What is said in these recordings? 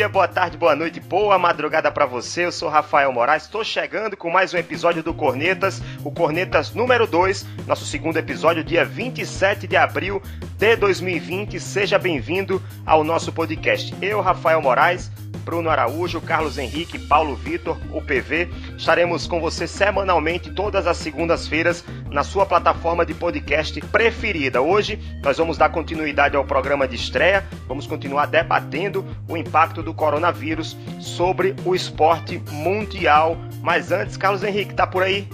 Dia, boa tarde, boa noite, boa madrugada para você. Eu sou Rafael Moraes, estou chegando com mais um episódio do Cornetas, o Cornetas número 2, nosso segundo episódio, dia 27 de abril de 2020. Seja bem-vindo ao nosso podcast. Eu, Rafael Moraes, Bruno Araújo, Carlos Henrique, Paulo Vitor, o PV. Estaremos com você semanalmente, todas as segundas-feiras, na sua plataforma de podcast preferida. Hoje nós vamos dar continuidade ao programa de estreia, vamos continuar debatendo o impacto do coronavírus sobre o esporte mundial. Mas antes, Carlos Henrique, tá por aí?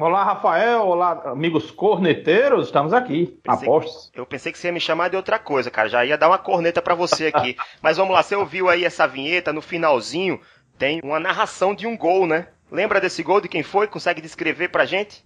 Olá, Rafael. Olá, amigos corneteiros. Estamos aqui, apostos. Eu pensei que você ia me chamar de outra coisa, cara. Já ia dar uma corneta para você aqui. Mas vamos lá, você ouviu aí essa vinheta no finalzinho? Tem uma narração de um gol, né? Lembra desse gol de quem foi? Consegue descrever pra gente?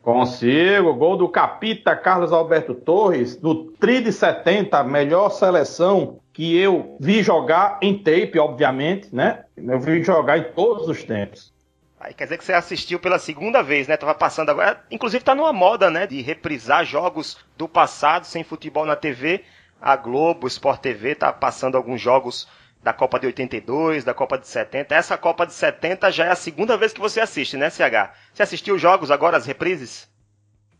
Consigo. Gol do capita Carlos Alberto Torres, do Tri de 70, melhor seleção que eu vi jogar em tape, obviamente, né? Eu vi jogar em todos os tempos. Aí quer dizer que você assistiu pela segunda vez, né? Tava passando agora. Inclusive tá numa moda, né? De reprisar jogos do passado sem futebol na TV. A Globo, Sport TV, tá passando alguns jogos da Copa de 82, da Copa de 70. Essa Copa de 70 já é a segunda vez que você assiste, né, CH? Você assistiu os jogos agora, as reprises?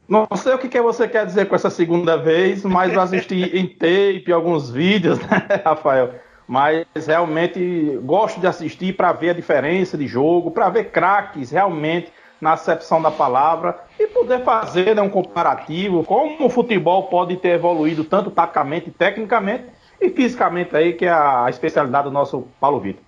Não sei o que você quer dizer com essa segunda vez, mas eu assisti em tape alguns vídeos, né, Rafael? Mas realmente gosto de assistir para ver a diferença de jogo, para ver craques realmente na acepção da palavra e poder fazer né, um comparativo como o futebol pode ter evoluído tanto taticamente, tecnicamente e fisicamente aí, que é a especialidade do nosso Paulo Vitor.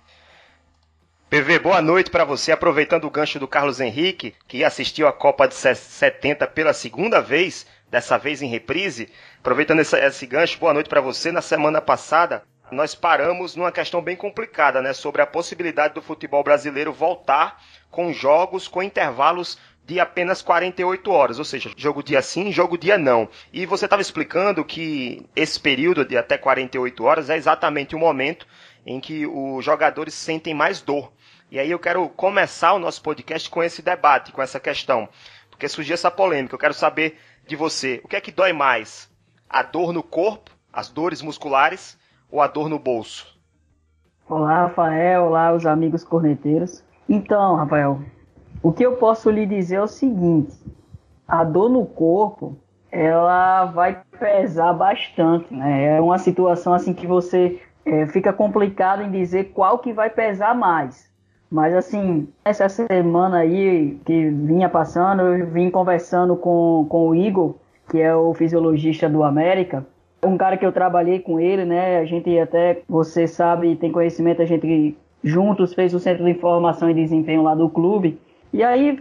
PV, boa noite para você. Aproveitando o gancho do Carlos Henrique, que assistiu a Copa de 70 pela segunda vez, dessa vez em reprise. Aproveitando esse, esse gancho, boa noite para você. Na semana passada, nós paramos numa questão bem complicada, né, sobre a possibilidade do futebol brasileiro voltar com jogos com intervalos de apenas 48 horas, ou seja, jogo dia sim, jogo dia não. E você estava explicando que esse período de até 48 horas é exatamente o momento em que os jogadores sentem mais dor. E aí eu quero começar o nosso podcast com esse debate, com essa questão, porque surgiu essa polêmica. Eu quero saber de você, o que é que dói mais? A dor no corpo, as dores musculares ou a dor no bolso? Olá, Rafael. Olá, os amigos corneteiros. Então, Rafael, o que eu posso lhe dizer é o seguinte: a dor no corpo ela vai pesar bastante. Né? É uma situação assim que você é, fica complicado em dizer qual que vai pesar mais. Mas assim, essa semana aí que vinha passando, eu vim conversando com, com o Igor, que é o fisiologista do América, um cara que eu trabalhei com ele, né? A gente até, você sabe, tem conhecimento, a gente juntos fez o Centro de Informação e Desempenho lá do clube. E aí,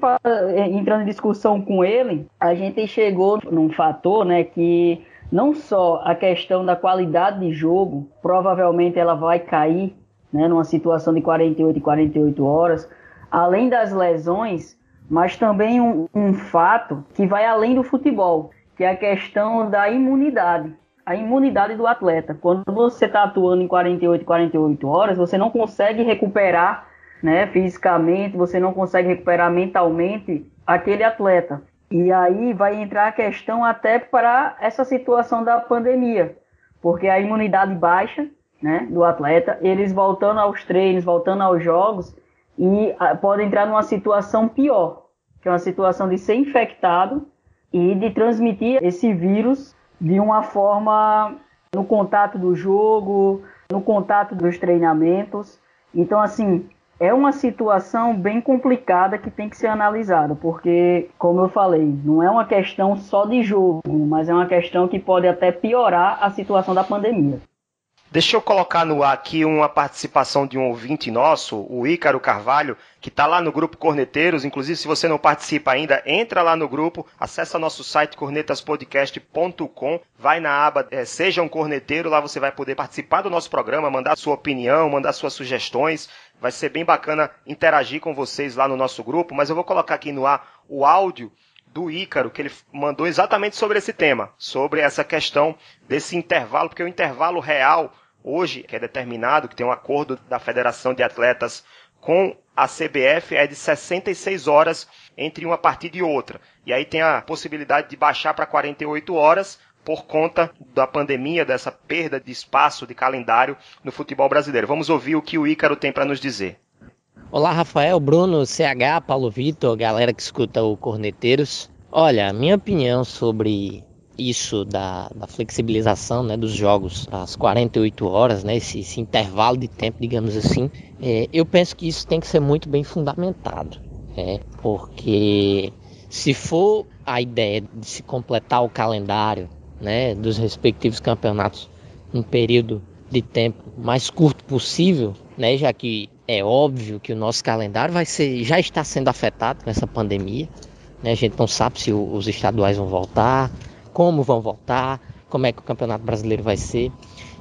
entrando em discussão com ele, a gente chegou num fator, né, que não só a questão da qualidade de jogo, provavelmente ela vai cair, né, numa situação de 48 e 48 horas, além das lesões, mas também um, um fato que vai além do futebol, que é a questão da imunidade a imunidade do atleta. Quando você está atuando em 48, 48 horas, você não consegue recuperar né, fisicamente, você não consegue recuperar mentalmente aquele atleta. E aí vai entrar a questão até para essa situação da pandemia, porque a imunidade baixa né, do atleta, eles voltando aos treinos, voltando aos jogos, e ah, pode entrar numa situação pior, que é uma situação de ser infectado e de transmitir esse vírus de uma forma no contato do jogo, no contato dos treinamentos. Então, assim, é uma situação bem complicada que tem que ser analisada, porque, como eu falei, não é uma questão só de jogo, mas é uma questão que pode até piorar a situação da pandemia. Deixa eu colocar no ar aqui uma participação de um ouvinte nosso, o Ícaro Carvalho, que está lá no grupo Corneteiros. Inclusive, se você não participa ainda, entra lá no grupo, acessa nosso site cornetaspodcast.com, vai na aba é, Seja um Corneteiro, lá você vai poder participar do nosso programa, mandar sua opinião, mandar suas sugestões. Vai ser bem bacana interagir com vocês lá no nosso grupo, mas eu vou colocar aqui no ar o áudio do Ícaro, que ele mandou exatamente sobre esse tema, sobre essa questão desse intervalo, porque o intervalo real hoje, que é determinado, que tem um acordo da Federação de Atletas com a CBF, é de 66 horas entre uma partida e outra. E aí tem a possibilidade de baixar para 48 horas por conta da pandemia, dessa perda de espaço de calendário no futebol brasileiro. Vamos ouvir o que o Ícaro tem para nos dizer. Olá, Rafael, Bruno, CH, Paulo Vitor, galera que escuta o Corneteiros. Olha, minha opinião sobre isso da, da flexibilização né, dos jogos às 48 horas, né, esse, esse intervalo de tempo, digamos assim, é, eu penso que isso tem que ser muito bem fundamentado. É, porque se for a ideia de se completar o calendário né, dos respectivos campeonatos num período de tempo mais curto possível, né, já que é óbvio que o nosso calendário vai ser, já está sendo afetado com essa pandemia. Né? A gente não sabe se os estaduais vão voltar, como vão voltar, como é que o Campeonato Brasileiro vai ser.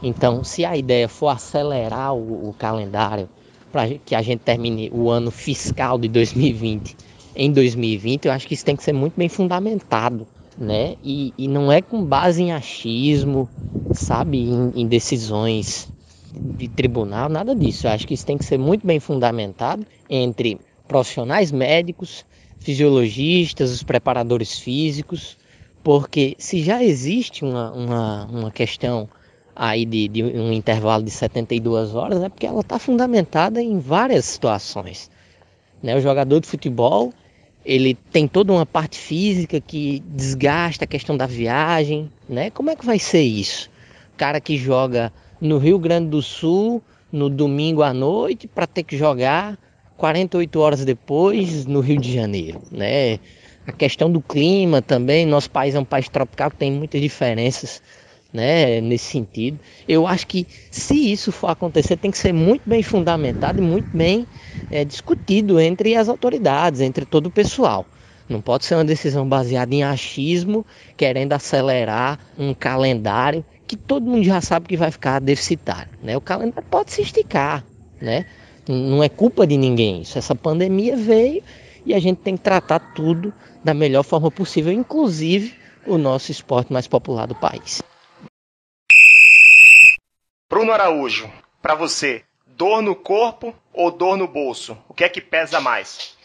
Então, se a ideia for acelerar o, o calendário para que a gente termine o ano fiscal de 2020 em 2020, eu acho que isso tem que ser muito bem fundamentado, né? E, e não é com base em achismo, sabe, em, em decisões de tribunal, nada disso. Eu acho que isso tem que ser muito bem fundamentado entre profissionais médicos, fisiologistas, os preparadores físicos, porque se já existe uma, uma, uma questão aí de, de, um intervalo de 72 horas, é porque ela está fundamentada em várias situações. Né? O jogador de futebol ele tem toda uma parte física que desgasta a questão da viagem, né? Como é que vai ser isso? O cara que joga no Rio Grande do Sul no domingo à noite para ter que jogar 48 horas depois no Rio de Janeiro, né? A questão do clima também, nosso país é um país tropical tem muitas diferenças, né, nesse sentido. Eu acho que se isso for acontecer, tem que ser muito bem fundamentado e muito bem é, discutido entre as autoridades, entre todo o pessoal. Não pode ser uma decisão baseada em achismo, querendo acelerar um calendário que todo mundo já sabe que vai ficar deficitário. Né? O calendário pode se esticar, né? não é culpa de ninguém isso. Essa pandemia veio e a gente tem que tratar tudo da melhor forma possível, inclusive o nosso esporte mais popular do país. Bruno Araújo, para você, dor no corpo ou dor no bolso? O que é que pesa mais?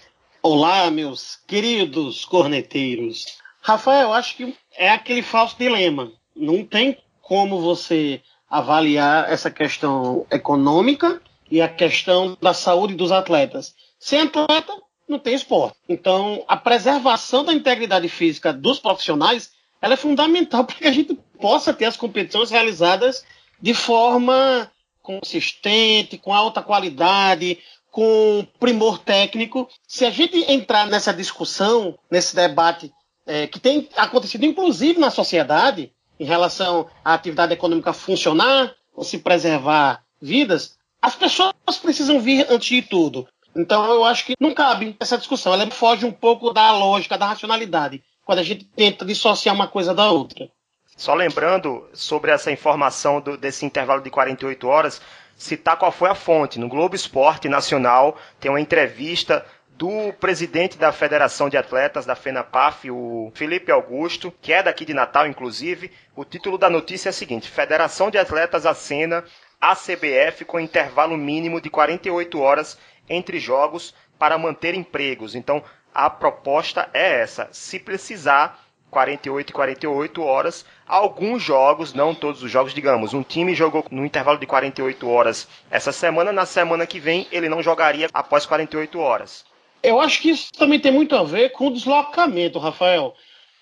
Olá, meus queridos corneteiros. Rafael, acho que é aquele falso dilema. Não tem como você avaliar essa questão econômica e a questão da saúde dos atletas. Sem atleta, não tem esporte. Então, a preservação da integridade física dos profissionais ela é fundamental para que a gente possa ter as competições realizadas de forma consistente, com alta qualidade, com primor técnico. Se a gente entrar nessa discussão, nesse debate é, que tem acontecido inclusive na sociedade, em relação à atividade econômica funcionar ou se preservar vidas, as pessoas precisam vir antes de tudo. Então eu acho que não cabe essa discussão. Ela foge um pouco da lógica, da racionalidade, quando a gente tenta dissociar uma coisa da outra. Só lembrando sobre essa informação do, desse intervalo de 48 horas, citar qual foi a fonte. No Globo Esporte Nacional tem uma entrevista do presidente da Federação de Atletas da FENAPAF, o Felipe Augusto, que é daqui de Natal, inclusive. O título da notícia é o seguinte: Federação de Atletas acena a CBF com intervalo mínimo de 48 horas entre jogos para manter empregos. Então, a proposta é essa: se precisar 48 e 48 horas. Alguns jogos, não todos os jogos, digamos, um time jogou no intervalo de 48 horas essa semana, na semana que vem ele não jogaria após 48 horas. Eu acho que isso também tem muito a ver com o deslocamento, Rafael.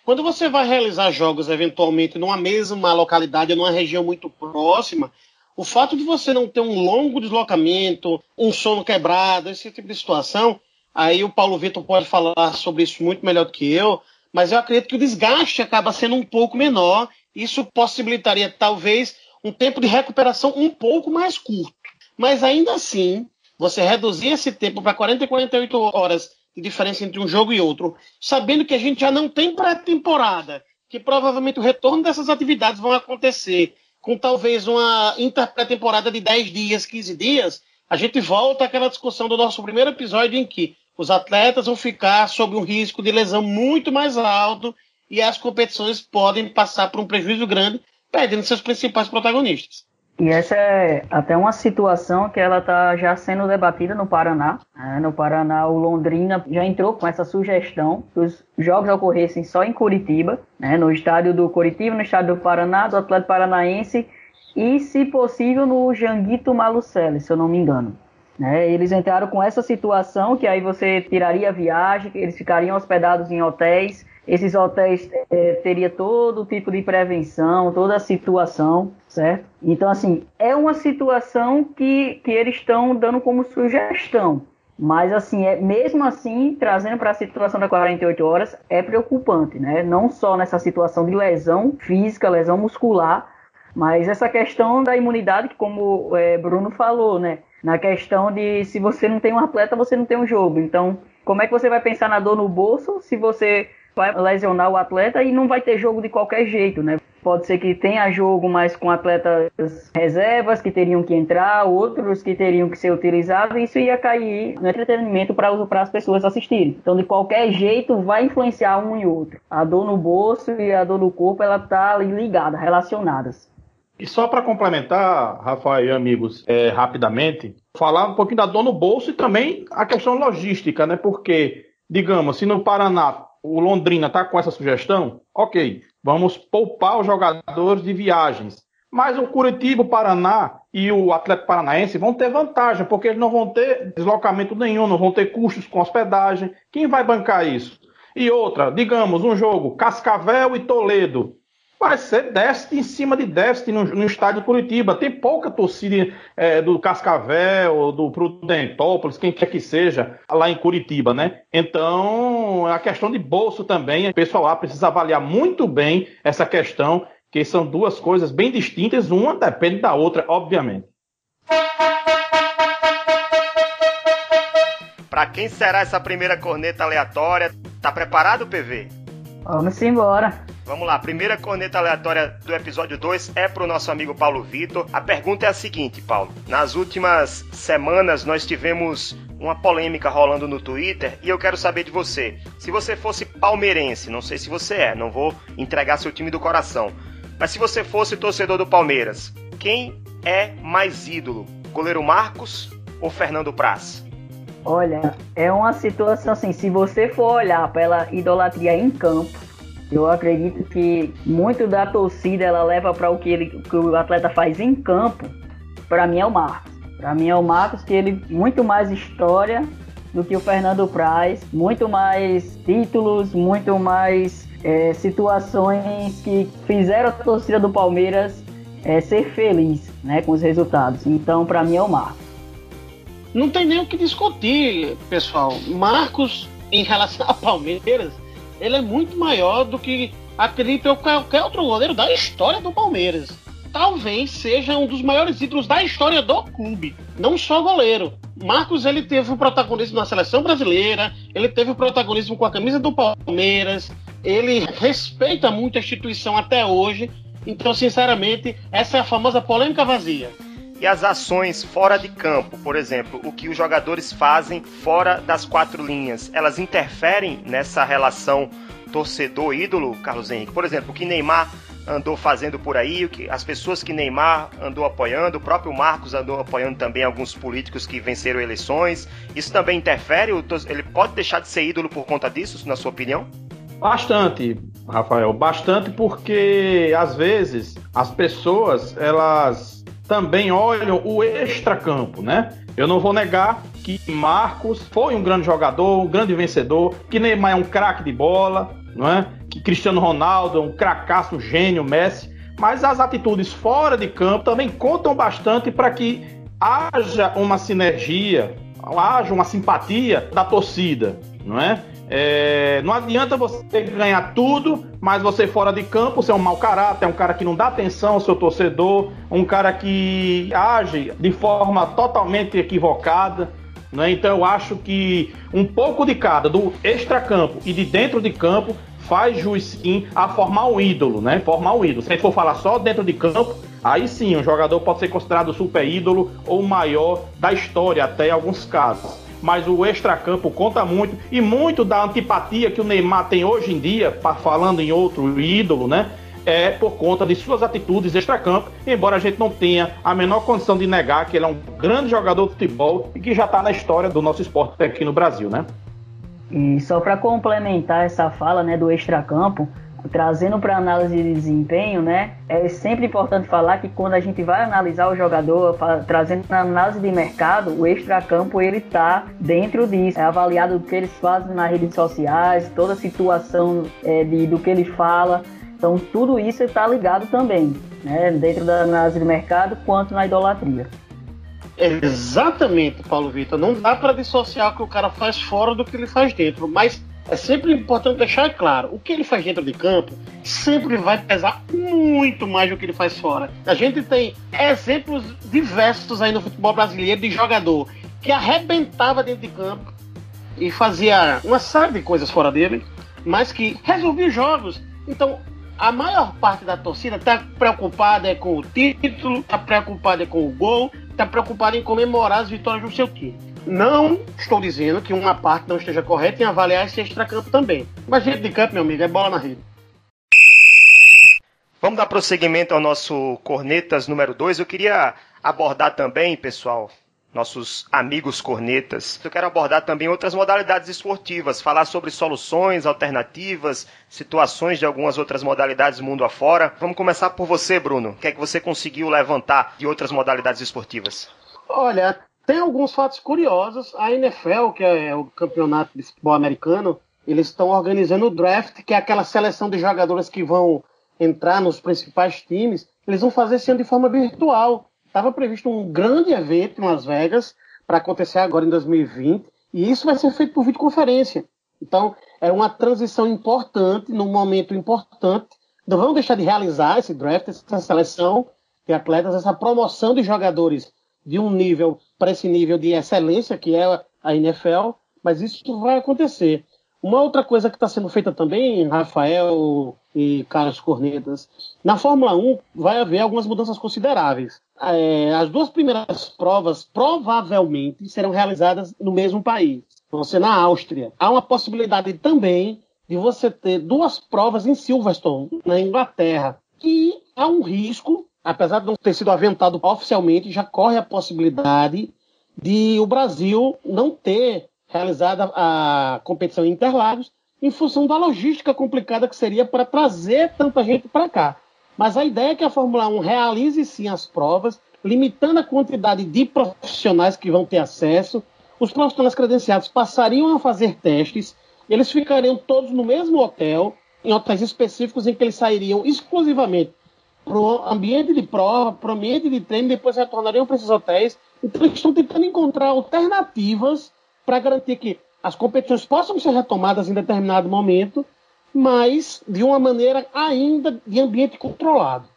Quando você vai realizar jogos eventualmente numa mesma localidade, numa região muito próxima, o fato de você não ter um longo deslocamento, um sono quebrado, esse tipo de situação, aí o Paulo Vitor pode falar sobre isso muito melhor do que eu, mas eu acredito que o desgaste acaba sendo um pouco menor. Isso possibilitaria talvez um tempo de recuperação um pouco mais curto. Mas ainda assim, você reduzir esse tempo para 40 e 48 horas de diferença entre um jogo e outro, sabendo que a gente já não tem pré-temporada, que provavelmente o retorno dessas atividades vão acontecer com talvez uma interpré-temporada de 10 dias, 15 dias, a gente volta àquela discussão do nosso primeiro episódio em que os atletas vão ficar sob um risco de lesão muito mais alto e as competições podem passar por um prejuízo grande, perdendo seus principais protagonistas. E essa é até uma situação que ela está já sendo debatida no Paraná. Né? No Paraná, o Londrina já entrou com essa sugestão que os jogos ocorressem só em Curitiba, né? no estádio do Curitiba, no estádio do Paraná, do Atlético Paranaense e, se possível, no Janguito Malucelli, se eu não me engano. Né? Eles entraram com essa situação que aí você tiraria a viagem, eles ficariam hospedados em hotéis esses hotéis é, teria todo tipo de prevenção, toda a situação, certo? Então, assim, é uma situação que, que eles estão dando como sugestão. Mas, assim, é, mesmo assim, trazendo para a situação da 48 horas, é preocupante, né? Não só nessa situação de lesão física, lesão muscular, mas essa questão da imunidade, que como é, Bruno falou, né? Na questão de se você não tem um atleta, você não tem um jogo. Então, como é que você vai pensar na dor no bolso se você vai lesionar o atleta e não vai ter jogo de qualquer jeito, né? Pode ser que tenha jogo, mas com atletas reservas que teriam que entrar, outros que teriam que ser utilizados, isso ia cair no entretenimento para as pessoas assistirem. Então, de qualquer jeito, vai influenciar um e outro. A dor no bolso e a dor no corpo, ela tá ligada, relacionadas. E só para complementar, Rafael e amigos, é, rapidamente, falar um pouquinho da dor no bolso e também a questão logística, né? Porque, digamos, se no Paraná o Londrina está com essa sugestão, ok, vamos poupar os jogadores de viagens. Mas o Curitiba, o Paraná e o Atlético Paranaense vão ter vantagem, porque eles não vão ter deslocamento nenhum, não vão ter custos com hospedagem. Quem vai bancar isso? E outra, digamos, um jogo Cascavel e Toledo vai ser déficit em cima de déficit no, no estádio Curitiba. Tem pouca torcida é, do Cascavel, do Prudentópolis, quem quer que seja, lá em Curitiba, né? Então, a questão de bolso também, o pessoal lá precisa avaliar muito bem essa questão, que são duas coisas bem distintas, uma depende da outra, obviamente. Para quem será essa primeira corneta aleatória? Tá preparado, PV? Vamos embora. Vamos lá, primeira corneta aleatória do episódio 2 é pro nosso amigo Paulo Vitor. A pergunta é a seguinte, Paulo. Nas últimas semanas nós tivemos uma polêmica rolando no Twitter e eu quero saber de você. Se você fosse palmeirense, não sei se você é, não vou entregar seu time do coração, mas se você fosse torcedor do Palmeiras, quem é mais ídolo? Goleiro Marcos ou Fernando Praz? Olha, é uma situação assim, se você for olhar pela idolatria em campo, eu acredito que muito da torcida ela leva para o que, ele, que o atleta faz em campo. Para mim é o Marcos. Para mim é o Marcos que ele muito mais história do que o Fernando Praz, muito mais títulos, muito mais é, situações que fizeram a torcida do Palmeiras é, ser feliz, né, com os resultados. Então, para mim é o Marcos. Não tem nem o que discutir, pessoal. Marcos, em relação ao Palmeiras, ele é muito maior do que acredito qualquer outro goleiro da história do Palmeiras. Talvez seja um dos maiores ídolos da história do clube, não só goleiro. Marcos ele teve o protagonismo na seleção brasileira, ele teve o protagonismo com a camisa do Palmeiras, ele respeita muito a instituição até hoje. Então, sinceramente, essa é a famosa polêmica vazia. E as ações fora de campo, por exemplo, o que os jogadores fazem fora das quatro linhas, elas interferem nessa relação torcedor-ídolo, Carlos Henrique? Por exemplo, o que Neymar andou fazendo por aí, o que as pessoas que Neymar andou apoiando, o próprio Marcos andou apoiando também alguns políticos que venceram eleições. Isso também interfere? Ele pode deixar de ser ídolo por conta disso, na sua opinião? Bastante, Rafael, bastante porque às vezes as pessoas elas também olham o extracampo, né? Eu não vou negar que Marcos foi um grande jogador, um grande vencedor, que Neymar é um craque de bola, não é? Que Cristiano Ronaldo é um cracaço, um gênio, Messi, mas as atitudes fora de campo também contam bastante para que haja uma sinergia, haja uma simpatia da torcida, não é? É, não adianta você ganhar tudo, mas você fora de campo, você é um mau caráter, é um cara que não dá atenção ao seu torcedor, um cara que age de forma totalmente equivocada. Né? Então eu acho que um pouco de cada, do extracampo e de dentro de campo, faz jus sim a formar um ídolo, né? Formar um ídolo. Se a gente for falar só dentro de campo, aí sim, um jogador pode ser considerado super ídolo ou maior da história, até em alguns casos. Mas o extracampo conta muito e muito da antipatia que o Neymar tem hoje em dia, falando em outro ídolo, né? É por conta de suas atitudes extracampo, embora a gente não tenha a menor condição de negar que ele é um grande jogador de futebol e que já está na história do nosso esporte aqui no Brasil, né? E só para complementar essa fala né, do extracampo, trazendo para análise de desempenho, né? É sempre importante falar que quando a gente vai analisar o jogador, trazendo na análise de mercado, o extracampo ele tá dentro disso, é avaliado o que eles fazem nas redes sociais, toda a situação é, de, do que ele fala. Então tudo isso está ligado também, né? Dentro da análise de mercado quanto na idolatria. Exatamente, Paulo Vitor. Não dá para dissociar o que o cara faz fora do que ele faz dentro, mas é sempre importante deixar claro: o que ele faz dentro de campo sempre vai pesar muito mais do que ele faz fora. A gente tem exemplos diversos aí no futebol brasileiro de jogador que arrebentava dentro de campo e fazia uma série de coisas fora dele, mas que resolvia jogos. Então, a maior parte da torcida está preocupada é com o título, está preocupada é com o gol, está preocupada em comemorar as vitórias do seu time. Não estou dizendo que uma parte não esteja correta em avaliar esse extracampo também. Mas dentro de campo, meu amigo, é bola na rede. Vamos dar prosseguimento ao nosso Cornetas número 2. Eu queria abordar também, pessoal, nossos amigos cornetas. Eu quero abordar também outras modalidades esportivas, falar sobre soluções, alternativas, situações de algumas outras modalidades mundo afora. Vamos começar por você, Bruno. O que é que você conseguiu levantar de outras modalidades esportivas? Olha, tem alguns fatos curiosos. A NFL, que é o campeonato de futebol americano, eles estão organizando o draft, que é aquela seleção de jogadores que vão entrar nos principais times. Eles vão fazer esse ano de forma virtual. Estava previsto um grande evento em Las Vegas para acontecer agora em 2020, e isso vai ser feito por videoconferência. Então, é uma transição importante, num momento importante. Não vamos deixar de realizar esse draft, essa seleção de atletas, essa promoção de jogadores de um nível para esse nível de excelência que é a NFL, mas isso vai acontecer. Uma outra coisa que está sendo feita também, Rafael e Carlos Cornetas, na Fórmula 1 vai haver algumas mudanças consideráveis. É, as duas primeiras provas provavelmente serão realizadas no mesmo país, vão ser na Áustria. Há uma possibilidade também de você ter duas provas em Silverstone, na Inglaterra, que há um risco apesar de não ter sido aventado oficialmente, já corre a possibilidade de o Brasil não ter realizado a competição em Interlagos em função da logística complicada que seria para trazer tanta gente para cá. Mas a ideia é que a Fórmula 1 realize sim as provas, limitando a quantidade de profissionais que vão ter acesso. Os profissionais credenciados passariam a fazer testes, eles ficariam todos no mesmo hotel, em hotéis específicos em que eles sairiam exclusivamente para o ambiente de prova, para o ambiente de treino, depois retornariam para esses hotéis. Então, eles estão tentando encontrar alternativas para garantir que as competições possam ser retomadas em determinado momento, mas de uma maneira ainda de ambiente controlado.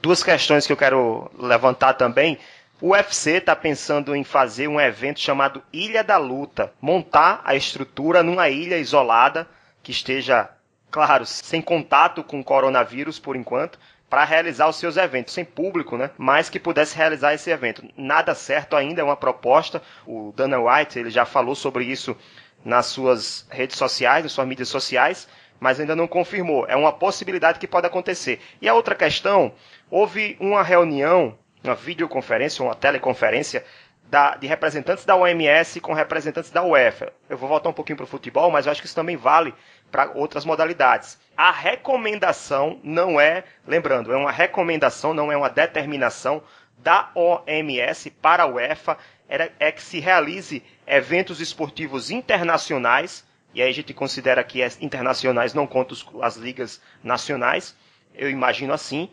Duas questões que eu quero levantar também. O UFC está pensando em fazer um evento chamado Ilha da Luta, montar a estrutura numa ilha isolada que esteja, claro, sem contato com o coronavírus por enquanto, para realizar os seus eventos sem público, né? Mas que pudesse realizar esse evento. Nada certo ainda, é uma proposta. O Dana White ele já falou sobre isso nas suas redes sociais, nas suas mídias sociais, mas ainda não confirmou. É uma possibilidade que pode acontecer. E a outra questão, houve uma reunião, uma videoconferência, uma teleconferência da, de representantes da OMS com representantes da UEFA. Eu vou voltar um pouquinho para o futebol, mas eu acho que isso também vale para outras modalidades. A recomendação não é, lembrando, é uma recomendação, não é uma determinação da OMS para a UEFA, é que se realize eventos esportivos internacionais, e aí a gente considera que internacionais não conta as ligas nacionais, eu imagino assim,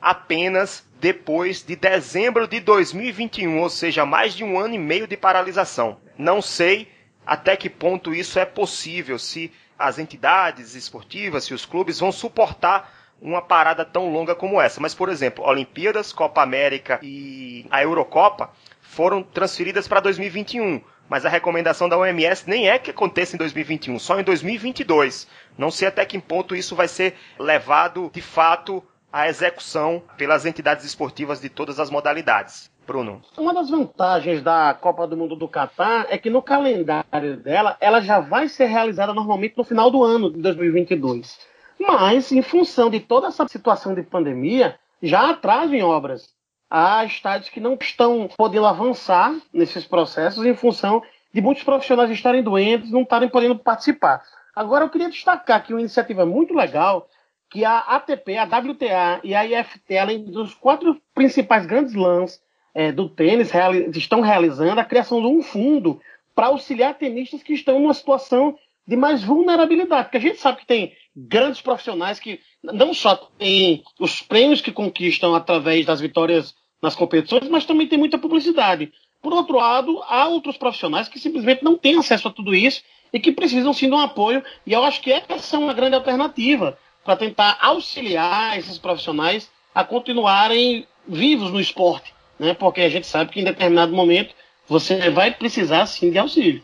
apenas depois de dezembro de 2021, ou seja, mais de um ano e meio de paralisação. Não sei até que ponto isso é possível, se as entidades esportivas, se os clubes vão suportar uma parada tão longa como essa. Mas, por exemplo, Olimpíadas, Copa América e a Eurocopa foram transferidas para 2021. Mas a recomendação da OMS nem é que aconteça em 2021, só em 2022. Não sei até que ponto isso vai ser levado de fato a execução pelas entidades esportivas de todas as modalidades. Bruno. Uma das vantagens da Copa do Mundo do Catar é que no calendário dela, ela já vai ser realizada normalmente no final do ano de 2022. Mas, em função de toda essa situação de pandemia, já atrasam obras. Há estádios que não estão podendo avançar nesses processos em função de muitos profissionais estarem doentes, não estarem podendo participar. Agora, eu queria destacar aqui uma iniciativa muito legal que a ATP, a WTA e a IFT, além dos quatro principais grandes lãs é, do tênis, reali estão realizando a criação de um fundo para auxiliar tenistas que estão numa situação de mais vulnerabilidade. Porque a gente sabe que tem grandes profissionais que não só têm os prêmios que conquistam através das vitórias nas competições, mas também tem muita publicidade. Por outro lado, há outros profissionais que simplesmente não têm acesso a tudo isso e que precisam sim de um apoio. E eu acho que essa é uma grande alternativa para tentar auxiliar esses profissionais a continuarem vivos no esporte, né? Porque a gente sabe que em determinado momento você vai precisar sim de auxílio.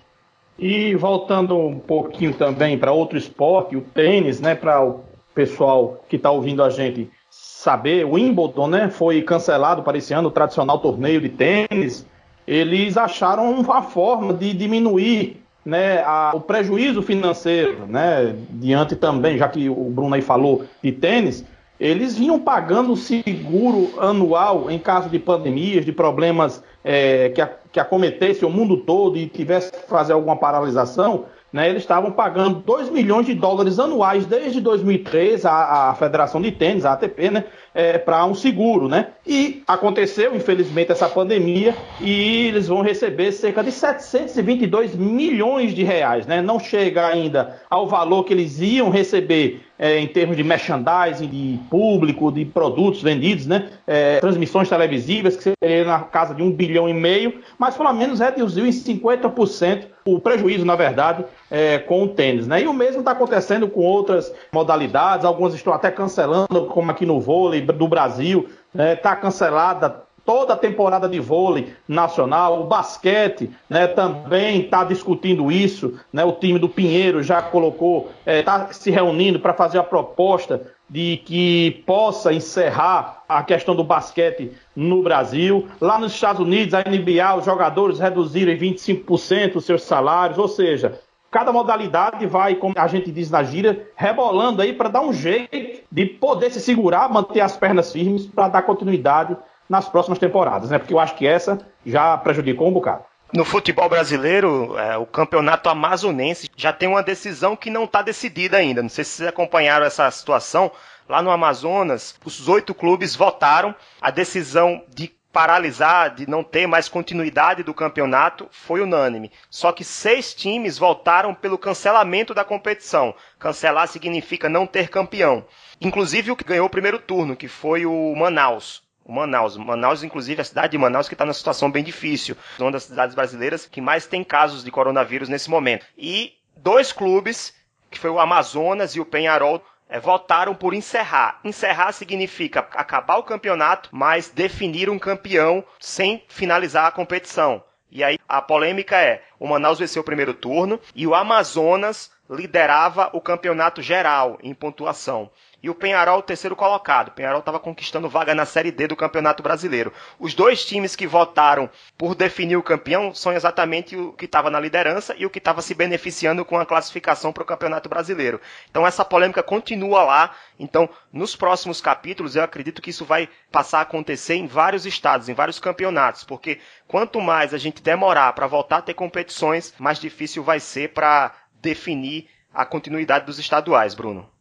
E voltando um pouquinho também para outro esporte, o tênis, né? Para o pessoal que está ouvindo a gente saber, o Wimbledon, né? Foi cancelado para esse ano, o tradicional torneio de tênis. Eles acharam uma forma de diminuir né, a, o prejuízo financeiro, né, diante também, já que o Bruno aí falou de tênis, eles vinham pagando seguro anual em caso de pandemias, de problemas é, que, a, que acometesse o mundo todo e tivesse que fazer alguma paralisação, né, eles estavam pagando 2 milhões de dólares anuais desde 2003, a, a Federação de Tênis, a ATP, né, é, para um seguro. Né? E aconteceu, infelizmente, essa pandemia e eles vão receber cerca de 722 milhões de reais. Né? Não chega ainda ao valor que eles iam receber é, em termos de merchandising, de público, de produtos vendidos, né? É, transmissões televisivas, que seria na casa de um bilhão e meio, mas pelo menos reduziu em 50% o prejuízo, na verdade, é, com o tênis. Né? E o mesmo está acontecendo com outras modalidades, algumas estão até cancelando, como aqui no vôlei do Brasil, está né? Tá cancelada toda a temporada de vôlei nacional, o basquete né, também está discutindo isso. Né, o time do Pinheiro já colocou, está é, se reunindo para fazer a proposta de que possa encerrar a questão do basquete no Brasil. Lá nos Estados Unidos, a NBA, os jogadores reduziram em 25% os seus salários, ou seja, cada modalidade vai, como a gente diz na gíria, rebolando aí para dar um jeito de poder se segurar, manter as pernas firmes para dar continuidade nas próximas temporadas, né? Porque eu acho que essa já prejudicou um bocado. No futebol brasileiro, é, o campeonato amazonense já tem uma decisão que não está decidida ainda. Não sei se vocês acompanharam essa situação. Lá no Amazonas, os oito clubes votaram. A decisão de paralisar, de não ter mais continuidade do campeonato, foi unânime. Só que seis times votaram pelo cancelamento da competição. Cancelar significa não ter campeão. Inclusive o que ganhou o primeiro turno, que foi o Manaus. O Manaus. Manaus, inclusive, a cidade de Manaus que está numa situação bem difícil. Uma das cidades brasileiras que mais tem casos de coronavírus nesse momento. E dois clubes, que foi o Amazonas e o Penharol, é, votaram por encerrar. Encerrar significa acabar o campeonato, mas definir um campeão sem finalizar a competição. E aí a polêmica é: o Manaus venceu o primeiro turno e o Amazonas liderava o campeonato geral em pontuação e o Penharol o terceiro colocado. O Penharol estava conquistando vaga na Série D do Campeonato Brasileiro. Os dois times que votaram por definir o campeão são exatamente o que estava na liderança e o que estava se beneficiando com a classificação para o Campeonato Brasileiro. Então essa polêmica continua lá. Então, nos próximos capítulos, eu acredito que isso vai passar a acontecer em vários estados, em vários campeonatos, porque quanto mais a gente demorar para voltar a ter competições, mais difícil vai ser para definir a continuidade dos estaduais, Bruno.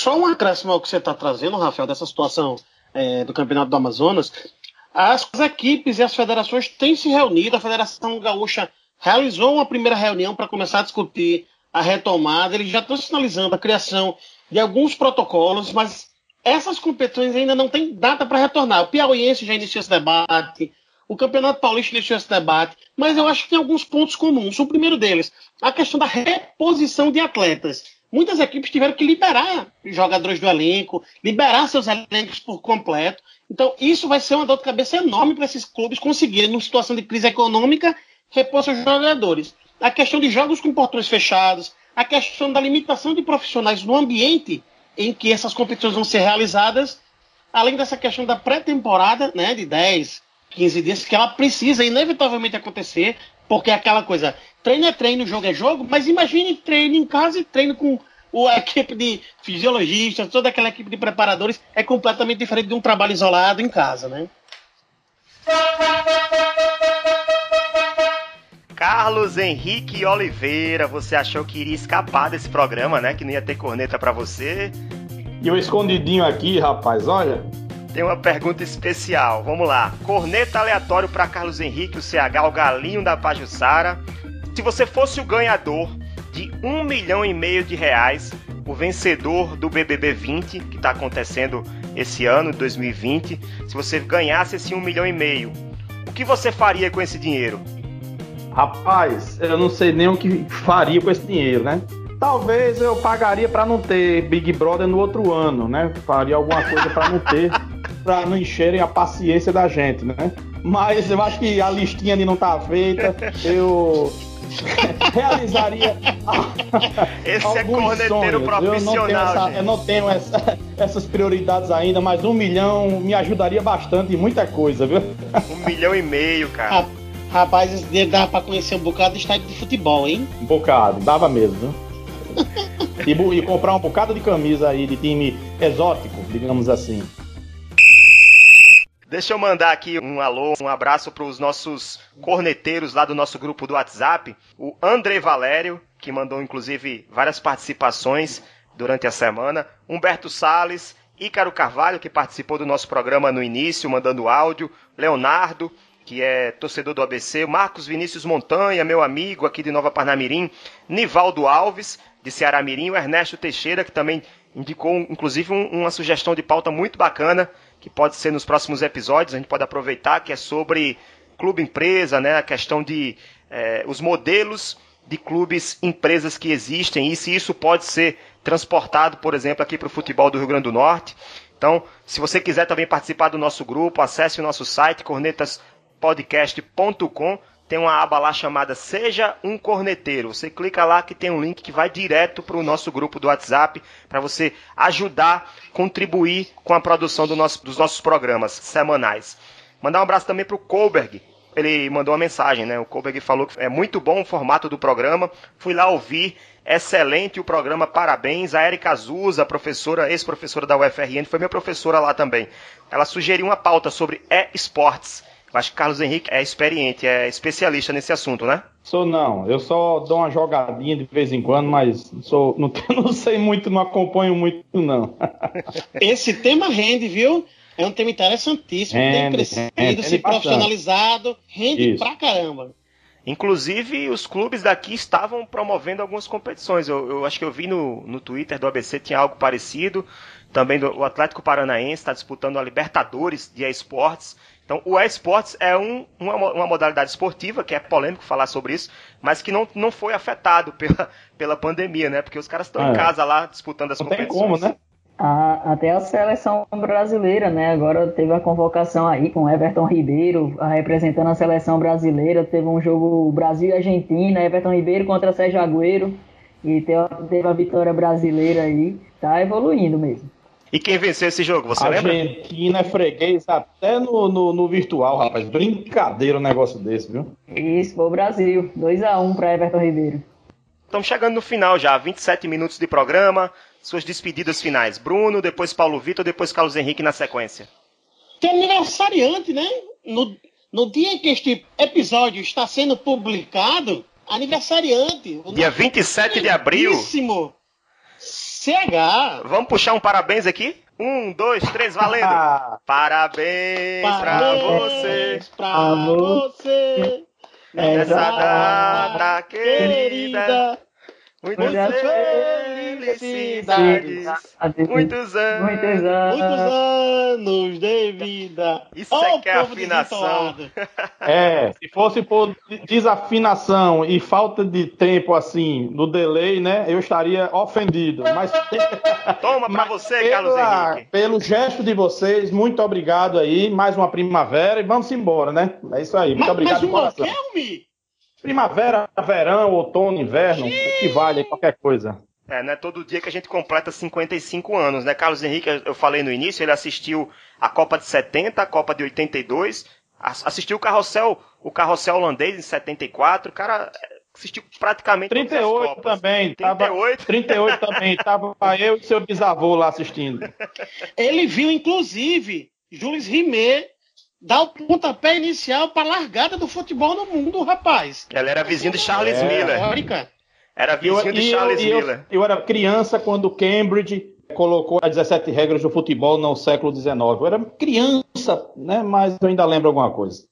Só um acréscimo ao que você está trazendo, Rafael, dessa situação é, do Campeonato do Amazonas. As equipes e as federações têm se reunido. A Federação Gaúcha realizou uma primeira reunião para começar a discutir a retomada. Eles já estão sinalizando a criação de alguns protocolos, mas essas competições ainda não têm data para retornar. O Piauiense já iniciou esse debate, o Campeonato Paulista iniciou esse debate, mas eu acho que tem alguns pontos comuns. O primeiro deles, a questão da reposição de atletas muitas equipes tiveram que liberar jogadores do elenco, liberar seus elencos por completo. Então, isso vai ser uma dor de cabeça enorme para esses clubes conseguirem, numa situação de crise econômica, repor seus jogadores. A questão de jogos com portões fechados, a questão da limitação de profissionais no ambiente em que essas competições vão ser realizadas, além dessa questão da pré-temporada, né, de 10, 15 dias, que ela precisa inevitavelmente acontecer, porque é aquela coisa, treino é treino, jogo é jogo, mas imagine treino em casa e treino com a equipe de fisiologistas, toda aquela equipe de preparadores, é completamente diferente de um trabalho isolado em casa, né? Carlos Henrique Oliveira, você achou que iria escapar desse programa, né? Que não ia ter corneta para você. E eu escondidinho aqui, rapaz, olha. Tem uma pergunta especial. Vamos lá. Corneta aleatório para Carlos Henrique, o CH, o galinho da Pajussara. Se você fosse o ganhador de um milhão e meio de reais, o vencedor do BBB 20, que está acontecendo esse ano, 2020, se você ganhasse esse um milhão e meio, o que você faria com esse dinheiro? Rapaz, eu não sei nem o que faria com esse dinheiro, né? Talvez eu pagaria para não ter Big Brother no outro ano, né? Faria alguma coisa para não ter, para não encherem a paciência da gente, né? Mas eu acho que a listinha ali não tá feita. Eu realizaria. Esse é corneteiro sonhos. profissional. Eu não tenho, essa, eu não tenho essa, essas prioridades ainda, mas um milhão me ajudaria bastante em muita coisa, viu? Um milhão e meio, cara. Rapaz, esse dinheiro dava pra conhecer um bocado de estádio de futebol, hein? Um bocado, dava mesmo, viu? e, e comprar um bocado de camisa aí de time exótico, digamos assim. Deixa eu mandar aqui um alô, um abraço para os nossos corneteiros lá do nosso grupo do WhatsApp. O André Valério, que mandou inclusive várias participações durante a semana. Humberto Sales, Ícaro Carvalho, que participou do nosso programa no início, mandando áudio. Leonardo, que é torcedor do ABC. Marcos Vinícius Montanha, meu amigo aqui de Nova Parnamirim. Nivaldo Alves, de Ceará Mirim. O Ernesto Teixeira, que também indicou, inclusive, um, uma sugestão de pauta muito bacana que pode ser nos próximos episódios, a gente pode aproveitar, que é sobre clube empresa, né? A questão de é, os modelos de clubes empresas que existem e se isso pode ser transportado, por exemplo, aqui para o futebol do Rio Grande do Norte. Então, se você quiser também participar do nosso grupo, acesse o nosso site cornetaspodcast.com. Tem uma aba lá chamada Seja um Corneteiro. Você clica lá que tem um link que vai direto para o nosso grupo do WhatsApp para você ajudar, contribuir com a produção do nosso, dos nossos programas semanais. Mandar um abraço também para o Koberg. Ele mandou uma mensagem, né? O Koberg falou que é muito bom o formato do programa. Fui lá ouvir, excelente o programa, parabéns. A Erika Azusa, professora, ex-professora da UFRN, foi minha professora lá também. Ela sugeriu uma pauta sobre e-sports. Eu acho que Carlos Henrique é experiente, é especialista nesse assunto, né? Sou não, eu só dou uma jogadinha de vez em quando, mas sou, não, não sei muito, não acompanho muito, não. Esse tema rende, viu? É um tema interessantíssimo, rende, tem crescido, rende, se rende profissionalizado, rende Isso. pra caramba. Inclusive, os clubes daqui estavam promovendo algumas competições. Eu, eu acho que eu vi no, no Twitter do ABC, tinha algo parecido. Também do, o Atlético Paranaense está disputando a Libertadores de esportes. Então, o esportes é um, uma, uma, modalidade esportiva, que é polêmico falar sobre isso, mas que não, não foi afetado pela, pela pandemia, né? Porque os caras estão em é. casa lá disputando as não competições. Tem como, né? A, até a seleção brasileira, né? Agora teve a convocação aí com Everton Ribeiro representando a seleção brasileira. Teve um jogo Brasil e Argentina, Everton Ribeiro contra Sérgio Agüero. E teve, teve a vitória brasileira aí. Tá evoluindo mesmo. E quem venceu esse jogo, você lembra? Argentina é freguês até no, no, no, virtual, rapaz. Brincadeira um negócio desse, viu? Isso, foi o Brasil. 2x1 um para Everton Ribeiro. Estamos chegando no final já, 27 minutos de programa. Suas despedidas finais. Bruno, depois Paulo Vitor, depois Carlos Henrique na sequência. Tem aniversariante, né? No, no dia em que este episódio está sendo publicado, aniversariante. Dia 27 de abril. CH. Vamos puxar um parabéns aqui? Um, dois, três, valendo! parabéns, parabéns pra você! Pra você! Nessa data querida! Muitas felicidades. Muitos anos. Muitos anos. Muitos anos de vida. Isso oh, é que é afinação. É, se fosse por desafinação e falta de tempo assim, no delay, né? Eu estaria ofendido. Mas Toma pra você, Carlos Henrique. Pelo gesto de vocês, muito obrigado aí. Mais uma primavera e vamos embora, né? É isso aí. Muito mas, obrigado. Mas um Kelme? Primavera, verão, outono, inverno, que vale qualquer coisa. É, não é todo dia que a gente completa 55 anos, né? Carlos Henrique, eu falei no início, ele assistiu a Copa de 70, a Copa de 82, assistiu o carrossel, o carrossel holandês em 74, o cara é, assistiu praticamente 38 também, 38. Tava, 38 também, tava eu e seu bisavô lá assistindo. Ele viu, inclusive, Jules Rimet dar o pontapé inicial para a largada do futebol no mundo, rapaz. Ela era vizinho de Charles é. Miller. Era vizinho eu, de Charles eu, Miller. Eu, eu, era criança quando Cambridge colocou as 17 regras do futebol no século XIX. Eu era criança, né? Mas eu ainda lembro alguma coisa.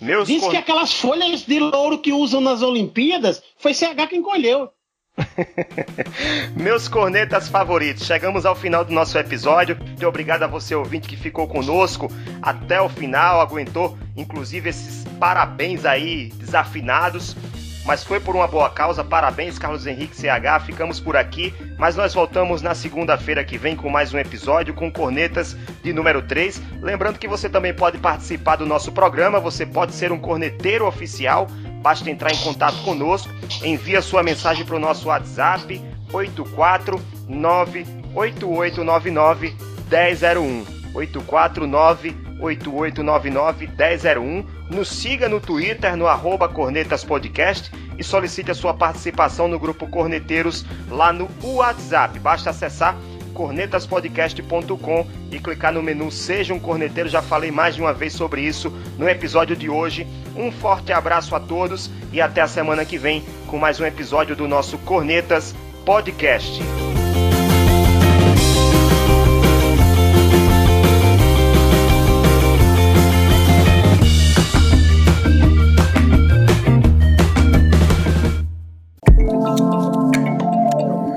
Meus Diz que aquelas folhas de louro que usam nas Olimpíadas foi CH quem colheu. Meus cornetas favoritos, chegamos ao final do nosso episódio. Muito obrigado a você, ouvinte, que ficou conosco até o final, aguentou inclusive esses parabéns aí desafinados mas foi por uma boa causa. Parabéns, Carlos Henrique CH. Ficamos por aqui, mas nós voltamos na segunda-feira que vem com mais um episódio com cornetas de número 3. Lembrando que você também pode participar do nosso programa, você pode ser um corneteiro oficial. Basta entrar em contato conosco, envia sua mensagem para o nosso WhatsApp 849 8899 1001 849 8899 1001 nos siga no Twitter, no arroba Cornetas Podcast e solicite a sua participação no grupo Corneteiros lá no WhatsApp. Basta acessar cornetaspodcast.com e clicar no menu Seja um Corneteiro. Já falei mais de uma vez sobre isso no episódio de hoje. Um forte abraço a todos e até a semana que vem com mais um episódio do nosso Cornetas Podcast.